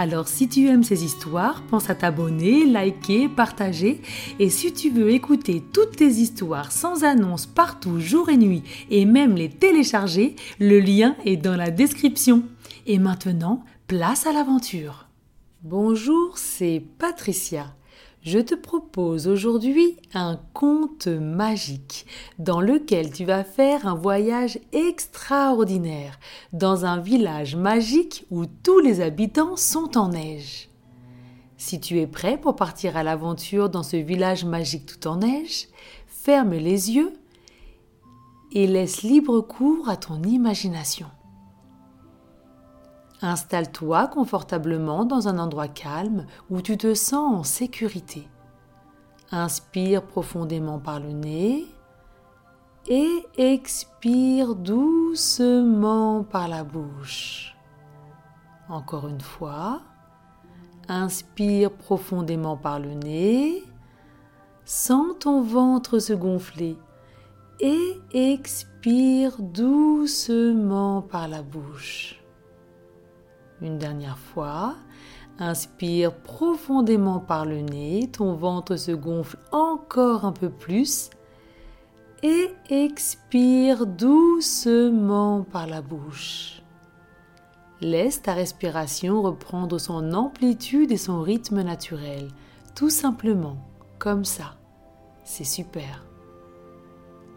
Alors si tu aimes ces histoires, pense à t'abonner, liker, partager. Et si tu veux écouter toutes tes histoires sans annonce partout, jour et nuit, et même les télécharger, le lien est dans la description. Et maintenant, place à l'aventure. Bonjour, c'est Patricia je te propose aujourd'hui un conte magique dans lequel tu vas faire un voyage extraordinaire dans un village magique où tous les habitants sont en neige. Si tu es prêt pour partir à l'aventure dans ce village magique tout en neige, ferme les yeux et laisse libre cours à ton imagination. Installe-toi confortablement dans un endroit calme où tu te sens en sécurité. Inspire profondément par le nez et expire doucement par la bouche. Encore une fois, inspire profondément par le nez, sens ton ventre se gonfler et expire doucement par la bouche. Une dernière fois. Inspire profondément par le nez, ton ventre se gonfle encore un peu plus. Et expire doucement par la bouche. Laisse ta respiration reprendre son amplitude et son rythme naturel, tout simplement, comme ça. C'est super.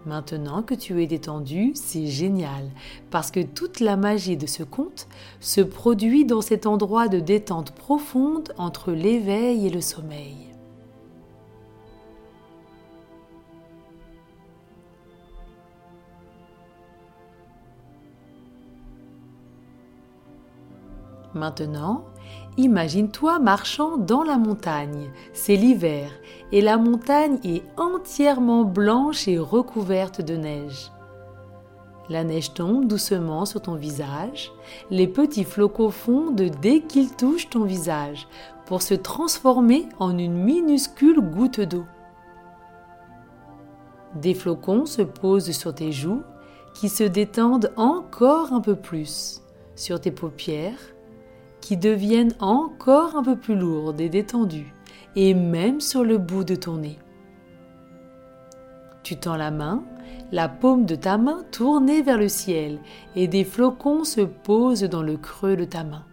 Maintenant que tu es détendu, c'est génial, parce que toute la magie de ce conte se produit dans cet endroit de détente profonde entre l'éveil et le sommeil. Maintenant, Imagine-toi marchant dans la montagne. C'est l'hiver et la montagne est entièrement blanche et recouverte de neige. La neige tombe doucement sur ton visage. Les petits flocons fondent dès qu'ils touchent ton visage pour se transformer en une minuscule goutte d'eau. Des flocons se posent sur tes joues qui se détendent encore un peu plus, sur tes paupières qui deviennent encore un peu plus lourdes et détendues, et même sur le bout de ton nez. Tu tends la main, la paume de ta main tournée vers le ciel, et des flocons se posent dans le creux de ta main.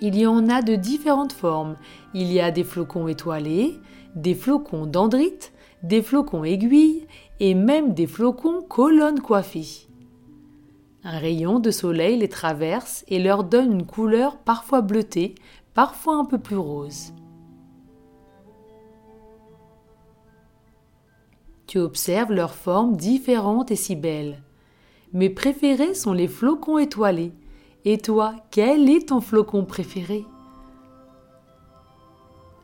Il y en a de différentes formes. Il y a des flocons étoilés, des flocons dendrites, des flocons aiguilles et même des flocons colonnes coiffées. Un rayon de soleil les traverse et leur donne une couleur parfois bleutée, parfois un peu plus rose. Tu observes leurs formes différentes et si belles. Mes préférés sont les flocons étoilés. Et toi, quel est ton flocon préféré?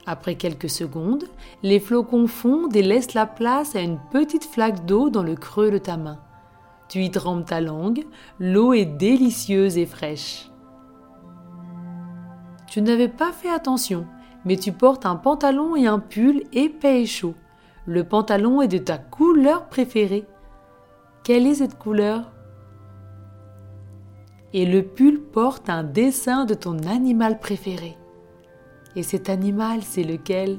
Après quelques secondes, les flocons fondent et laissent la place à une petite flaque d'eau dans le creux de ta main. Tu y trempes ta langue, l'eau est délicieuse et fraîche. Tu n'avais pas fait attention, mais tu portes un pantalon et un pull épais et chaud. Le pantalon est de ta couleur préférée. Quelle est cette couleur? Et le pull porte un dessin de ton animal préféré. Et cet animal, c'est lequel?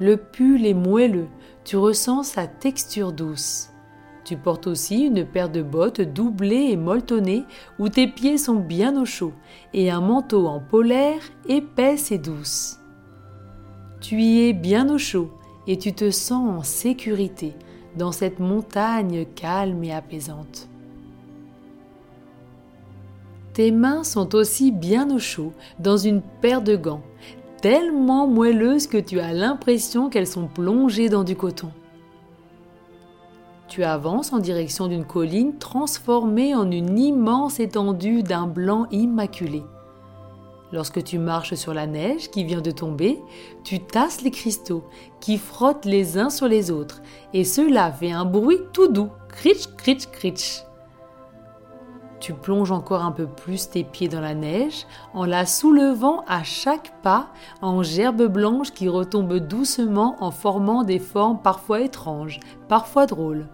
Le pull est moelleux, tu ressens sa texture douce. Tu portes aussi une paire de bottes doublées et molletonnées où tes pieds sont bien au chaud et un manteau en polaire épaisse et douce. Tu y es bien au chaud et tu te sens en sécurité dans cette montagne calme et apaisante. Tes mains sont aussi bien au chaud dans une paire de gants tellement moelleuses que tu as l'impression qu'elles sont plongées dans du coton. Tu avances en direction d'une colline transformée en une immense étendue d'un blanc immaculé. Lorsque tu marches sur la neige qui vient de tomber, tu tasses les cristaux qui frottent les uns sur les autres et cela fait un bruit tout doux, critch, critch, critch. Tu plonges encore un peu plus tes pieds dans la neige en la soulevant à chaque pas en gerbes blanches qui retombent doucement en formant des formes parfois étranges, parfois drôles.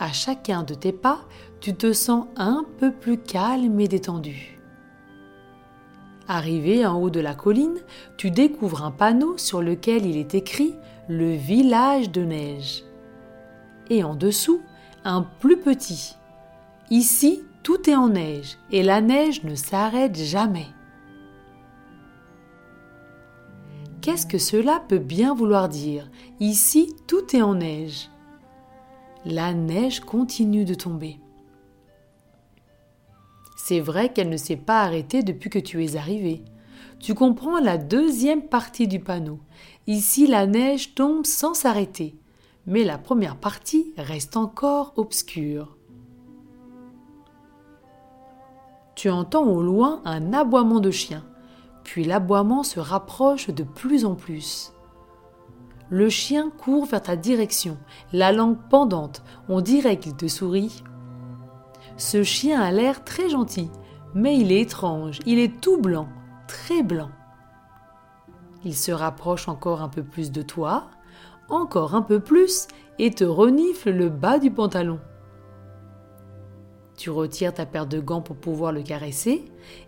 À chacun de tes pas, tu te sens un peu plus calme et détendu. Arrivé en haut de la colline, tu découvres un panneau sur lequel il est écrit Le village de neige. Et en dessous, un plus petit. Ici, tout est en neige et la neige ne s'arrête jamais. Qu'est-ce que cela peut bien vouloir dire? Ici, tout est en neige. La neige continue de tomber. C'est vrai qu'elle ne s'est pas arrêtée depuis que tu es arrivé. Tu comprends la deuxième partie du panneau. Ici, la neige tombe sans s'arrêter mais la première partie reste encore obscure. Tu entends au loin un aboiement de chien, puis l'aboiement se rapproche de plus en plus. Le chien court vers ta direction, la langue pendante, on dirait qu'il te sourit. Ce chien a l'air très gentil, mais il est étrange, il est tout blanc, très blanc. Il se rapproche encore un peu plus de toi, encore un peu plus et te renifle le bas du pantalon. Tu retires ta paire de gants pour pouvoir le caresser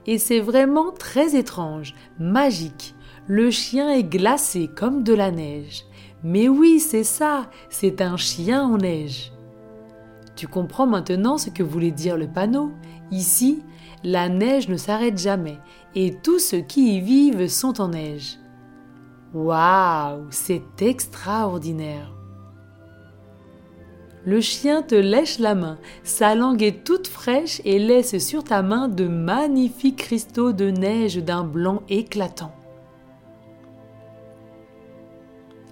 et c'est vraiment très étrange, magique. Le chien est glacé comme de la neige. Mais oui, c'est ça, c'est un chien en neige. Tu comprends maintenant ce que voulait dire le panneau. Ici, la neige ne s'arrête jamais et tous ceux qui y vivent sont en neige. Waouh, c'est extraordinaire. Le chien te lèche la main, sa langue est toute fraîche et laisse sur ta main de magnifiques cristaux de neige d'un blanc éclatant.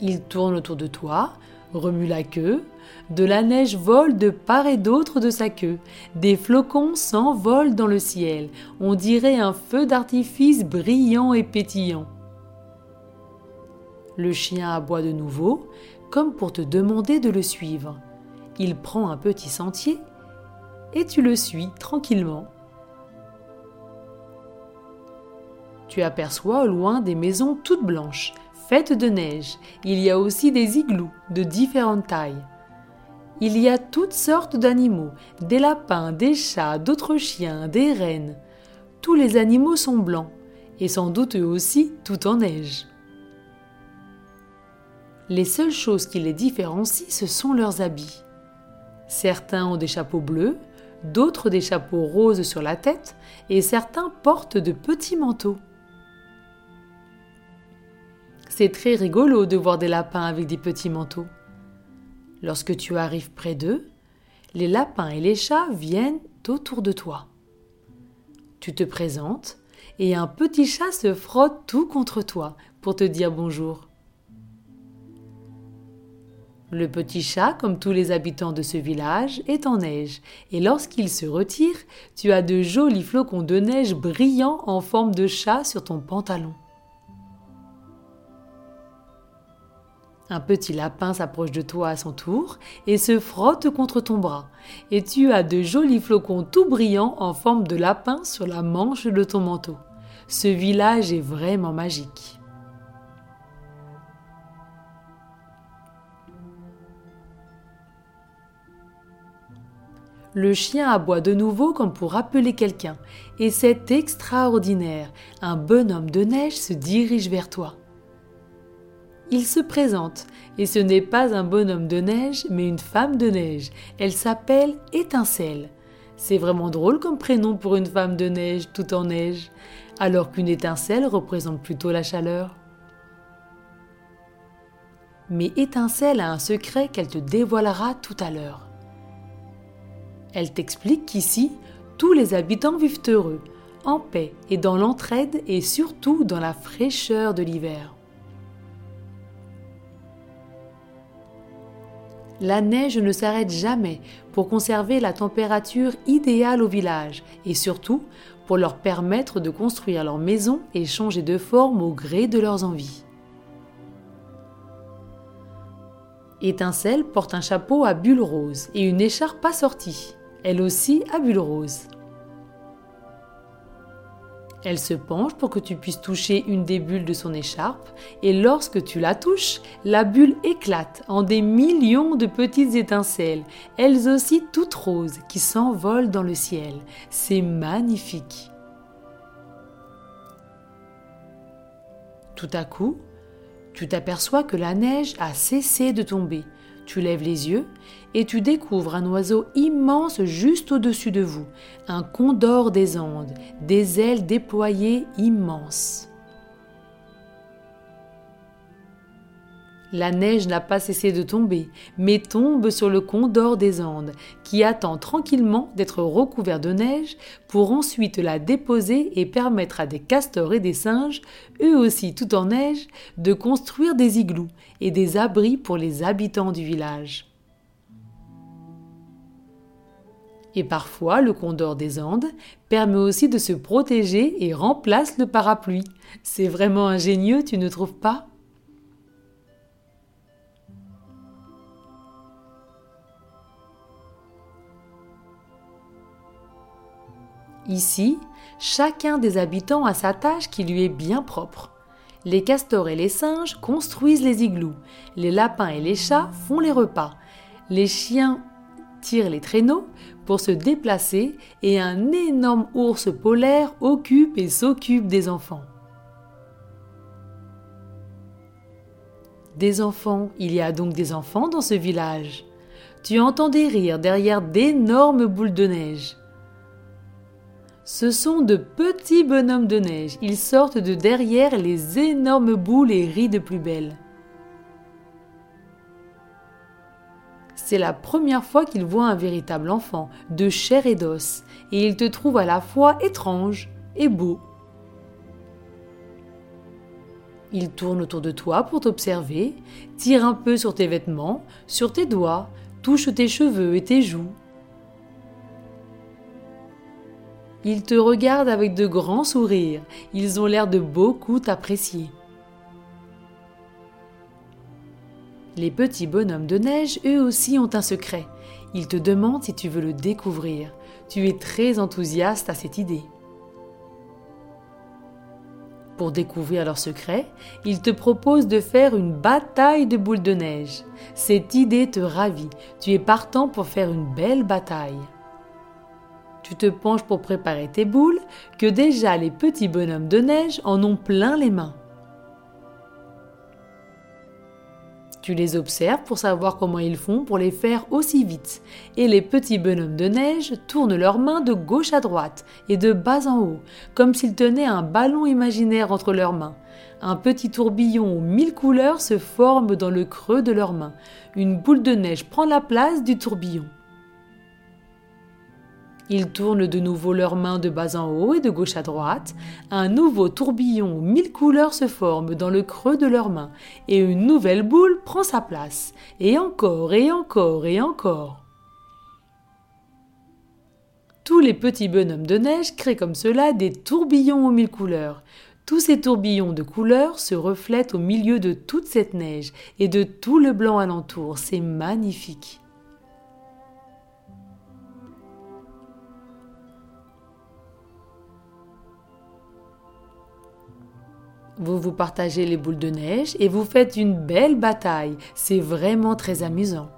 Il tourne autour de toi, remue la queue, de la neige vole de part et d'autre de sa queue, des flocons s'envolent dans le ciel, on dirait un feu d'artifice brillant et pétillant. Le chien aboie de nouveau, comme pour te demander de le suivre. Il prend un petit sentier et tu le suis tranquillement. Tu aperçois au loin des maisons toutes blanches, faites de neige. Il y a aussi des igloos de différentes tailles. Il y a toutes sortes d'animaux, des lapins, des chats, d'autres chiens, des rennes. Tous les animaux sont blancs, et sans doute eux aussi tout en neige. Les seules choses qui les différencient, ce sont leurs habits. Certains ont des chapeaux bleus, d'autres des chapeaux roses sur la tête, et certains portent de petits manteaux. C'est très rigolo de voir des lapins avec des petits manteaux. Lorsque tu arrives près d'eux, les lapins et les chats viennent autour de toi. Tu te présentes et un petit chat se frotte tout contre toi pour te dire bonjour. Le petit chat, comme tous les habitants de ce village, est en neige, et lorsqu'il se retire, tu as de jolis flocons de neige brillants en forme de chat sur ton pantalon. Un petit lapin s'approche de toi à son tour et se frotte contre ton bras, et tu as de jolis flocons tout brillants en forme de lapin sur la manche de ton manteau. Ce village est vraiment magique. Le chien aboie de nouveau comme pour appeler quelqu'un, et c'est extraordinaire. Un bonhomme de neige se dirige vers toi. Il se présente, et ce n'est pas un bonhomme de neige, mais une femme de neige. Elle s'appelle Étincelle. C'est vraiment drôle comme prénom pour une femme de neige tout en neige, alors qu'une étincelle représente plutôt la chaleur. Mais Étincelle a un secret qu'elle te dévoilera tout à l'heure. Elle t'explique qu'ici, tous les habitants vivent heureux, en paix et dans l'entraide et surtout dans la fraîcheur de l'hiver. La neige ne s'arrête jamais pour conserver la température idéale au village et surtout pour leur permettre de construire leur maison et changer de forme au gré de leurs envies. Étincelle porte un chapeau à bulles roses et une écharpe assortie, elle aussi à bulles roses. Elle se penche pour que tu puisses toucher une des bulles de son écharpe et lorsque tu la touches, la bulle éclate en des millions de petites étincelles, elles aussi toutes roses, qui s'envolent dans le ciel. C'est magnifique. Tout à coup, tu t'aperçois que la neige a cessé de tomber. Tu lèves les yeux et tu découvres un oiseau immense juste au-dessus de vous, un condor des Andes, des ailes déployées immenses. La neige n'a pas cessé de tomber, mais tombe sur le condor des Andes, qui attend tranquillement d'être recouvert de neige pour ensuite la déposer et permettre à des castors et des singes, eux aussi tout en neige, de construire des igloos et des abris pour les habitants du village. Et parfois, le condor des Andes permet aussi de se protéger et remplace le parapluie. C'est vraiment ingénieux, tu ne trouves pas? Ici, chacun des habitants a sa tâche qui lui est bien propre. Les castors et les singes construisent les igloos, les lapins et les chats font les repas, les chiens tirent les traîneaux pour se déplacer et un énorme ours polaire occupe et s'occupe des enfants. Des enfants, il y a donc des enfants dans ce village. Tu entends des rires derrière d'énormes boules de neige. Ce sont de petits bonhommes de neige. Ils sortent de derrière les énormes boules et rient de plus belle. C'est la première fois qu'ils voient un véritable enfant, de chair et d'os, et ils te trouvent à la fois étrange et beau. Ils tournent autour de toi pour t'observer, tirent un peu sur tes vêtements, sur tes doigts, touchent tes cheveux et tes joues. Ils te regardent avec de grands sourires. Ils ont l'air de beaucoup t'apprécier. Les petits bonhommes de neige, eux aussi, ont un secret. Ils te demandent si tu veux le découvrir. Tu es très enthousiaste à cette idée. Pour découvrir leur secret, ils te proposent de faire une bataille de boules de neige. Cette idée te ravit. Tu es partant pour faire une belle bataille tu te penches pour préparer tes boules, que déjà les petits bonhommes de neige en ont plein les mains. Tu les observes pour savoir comment ils font pour les faire aussi vite, et les petits bonhommes de neige tournent leurs mains de gauche à droite et de bas en haut, comme s'ils tenaient un ballon imaginaire entre leurs mains. Un petit tourbillon aux mille couleurs se forme dans le creux de leurs mains. Une boule de neige prend la place du tourbillon. Ils tournent de nouveau leurs mains de bas en haut et de gauche à droite. Un nouveau tourbillon aux mille couleurs se forme dans le creux de leurs mains et une nouvelle boule prend sa place. Et encore et encore et encore. Tous les petits bonhommes de neige créent comme cela des tourbillons aux mille couleurs. Tous ces tourbillons de couleurs se reflètent au milieu de toute cette neige et de tout le blanc alentour. C'est magnifique. Vous vous partagez les boules de neige et vous faites une belle bataille. C'est vraiment très amusant.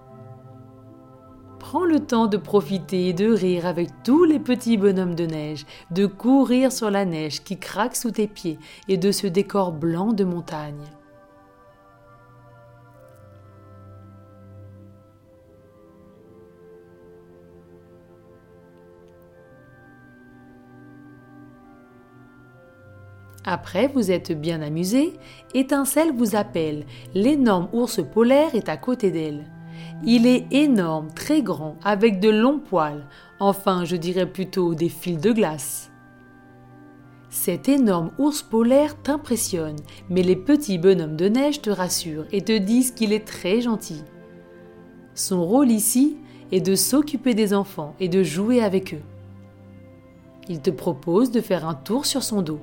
Prends le temps de profiter et de rire avec tous les petits bonhommes de neige, de courir sur la neige qui craque sous tes pieds et de ce décor blanc de montagne. Après, vous êtes bien amusé, Étincelle vous appelle. L'énorme ours polaire est à côté d'elle. Il est énorme, très grand, avec de longs poils, enfin je dirais plutôt des fils de glace. Cet énorme ours polaire t'impressionne, mais les petits bonhommes de neige te rassurent et te disent qu'il est très gentil. Son rôle ici est de s'occuper des enfants et de jouer avec eux. Il te propose de faire un tour sur son dos.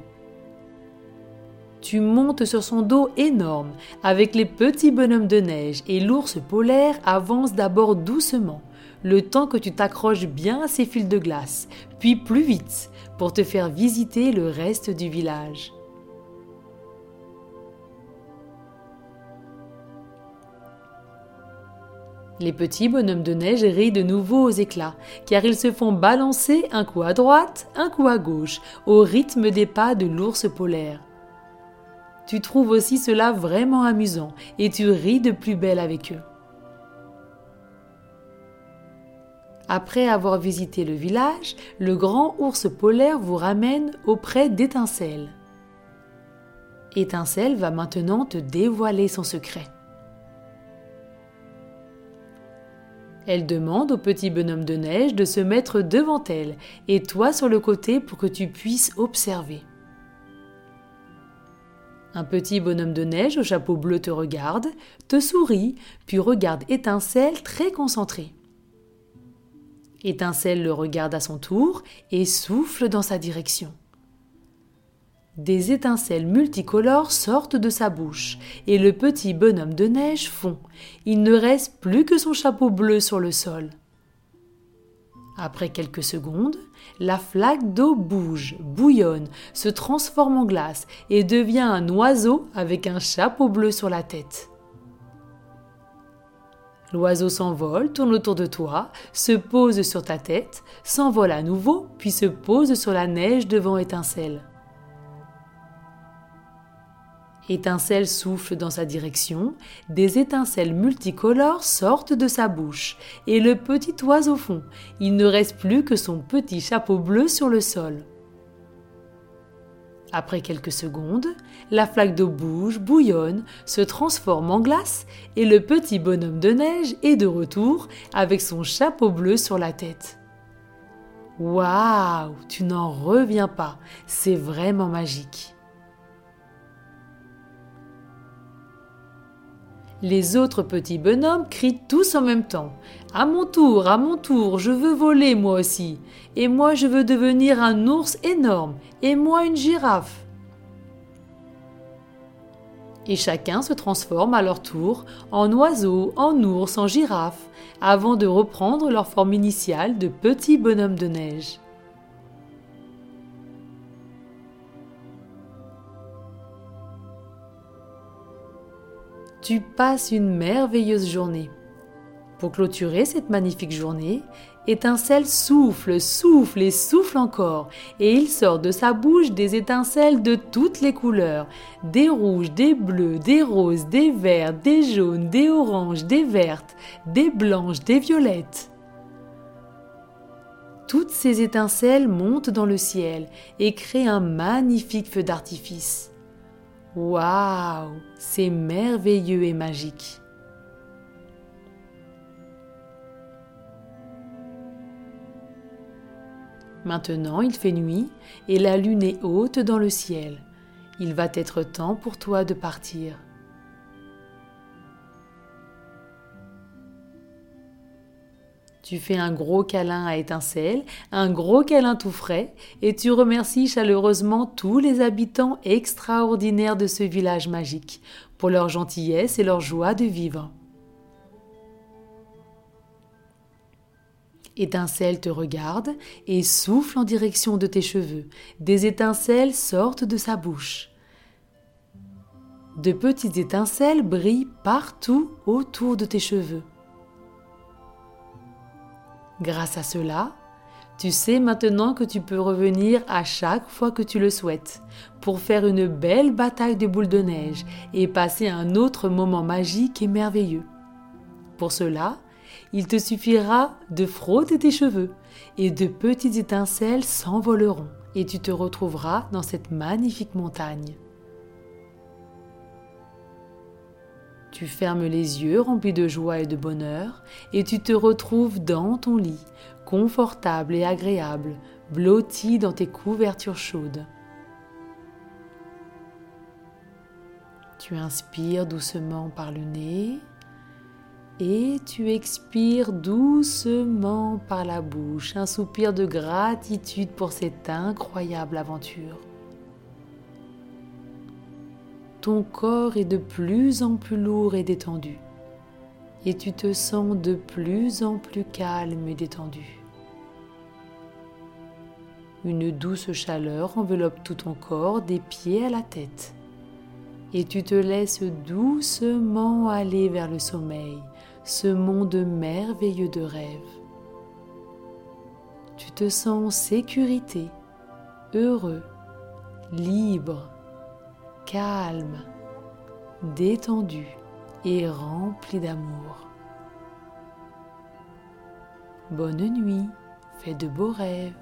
Tu montes sur son dos énorme avec les petits bonhommes de neige et l'ours polaire avance d'abord doucement, le temps que tu t'accroches bien à ses fils de glace, puis plus vite pour te faire visiter le reste du village. Les petits bonhommes de neige rient de nouveau aux éclats, car ils se font balancer un coup à droite, un coup à gauche, au rythme des pas de l'ours polaire. Tu trouves aussi cela vraiment amusant et tu ris de plus belle avec eux. Après avoir visité le village, le grand ours polaire vous ramène auprès d'Étincelle. Étincelle va maintenant te dévoiler son secret. Elle demande au petit bonhomme de neige de se mettre devant elle et toi sur le côté pour que tu puisses observer. Un petit bonhomme de neige au chapeau bleu te regarde, te sourit, puis regarde Étincelle très concentré. Étincelle le regarde à son tour et souffle dans sa direction. Des étincelles multicolores sortent de sa bouche et le petit bonhomme de neige fond. Il ne reste plus que son chapeau bleu sur le sol. Après quelques secondes, la flaque d'eau bouge, bouillonne, se transforme en glace et devient un oiseau avec un chapeau bleu sur la tête. L'oiseau s'envole, tourne autour de toi, se pose sur ta tête, s'envole à nouveau, puis se pose sur la neige devant étincelle. Étincelle souffle dans sa direction, des étincelles multicolores sortent de sa bouche, et le petit oiseau fond. Il ne reste plus que son petit chapeau bleu sur le sol. Après quelques secondes, la flaque d'eau bouge, bouillonne, se transforme en glace, et le petit bonhomme de neige est de retour avec son chapeau bleu sur la tête. Waouh, tu n'en reviens pas, c'est vraiment magique. Les autres petits bonhommes crient tous en même temps. À mon tour, à mon tour, je veux voler moi aussi. Et moi je veux devenir un ours énorme. Et moi une girafe. Et chacun se transforme à leur tour en oiseau, en ours, en girafe, avant de reprendre leur forme initiale de petits bonhommes de neige. Tu passes une merveilleuse journée. Pour clôturer cette magnifique journée, Étincelle souffle, souffle et souffle encore, et il sort de sa bouche des étincelles de toutes les couleurs, des rouges, des bleus, des roses, des verts, des jaunes, des oranges, des vertes, des blanches, des violettes. Toutes ces étincelles montent dans le ciel et créent un magnifique feu d'artifice. Waouh, c'est merveilleux et magique. Maintenant, il fait nuit et la lune est haute dans le ciel. Il va être temps pour toi de partir. Tu fais un gros câlin à étincelle, un gros câlin tout frais, et tu remercies chaleureusement tous les habitants extraordinaires de ce village magique pour leur gentillesse et leur joie de vivre. Étincelle te regarde et souffle en direction de tes cheveux. Des étincelles sortent de sa bouche. De petites étincelles brillent partout autour de tes cheveux. Grâce à cela, tu sais maintenant que tu peux revenir à chaque fois que tu le souhaites pour faire une belle bataille de boules de neige et passer un autre moment magique et merveilleux. Pour cela, il te suffira de frotter tes cheveux et de petites étincelles s'envoleront et tu te retrouveras dans cette magnifique montagne. Tu fermes les yeux remplis de joie et de bonheur et tu te retrouves dans ton lit, confortable et agréable, blotti dans tes couvertures chaudes. Tu inspires doucement par le nez Et tu expires doucement par la bouche, un soupir de gratitude pour cette incroyable aventure. Ton corps est de plus en plus lourd et détendu, et tu te sens de plus en plus calme et détendu. Une douce chaleur enveloppe tout ton corps des pieds à la tête, et tu te laisses doucement aller vers le sommeil, ce monde merveilleux de rêve. Tu te sens en sécurité, heureux, libre, calme, détendu et rempli d'amour. Bonne nuit, fais de beaux rêves.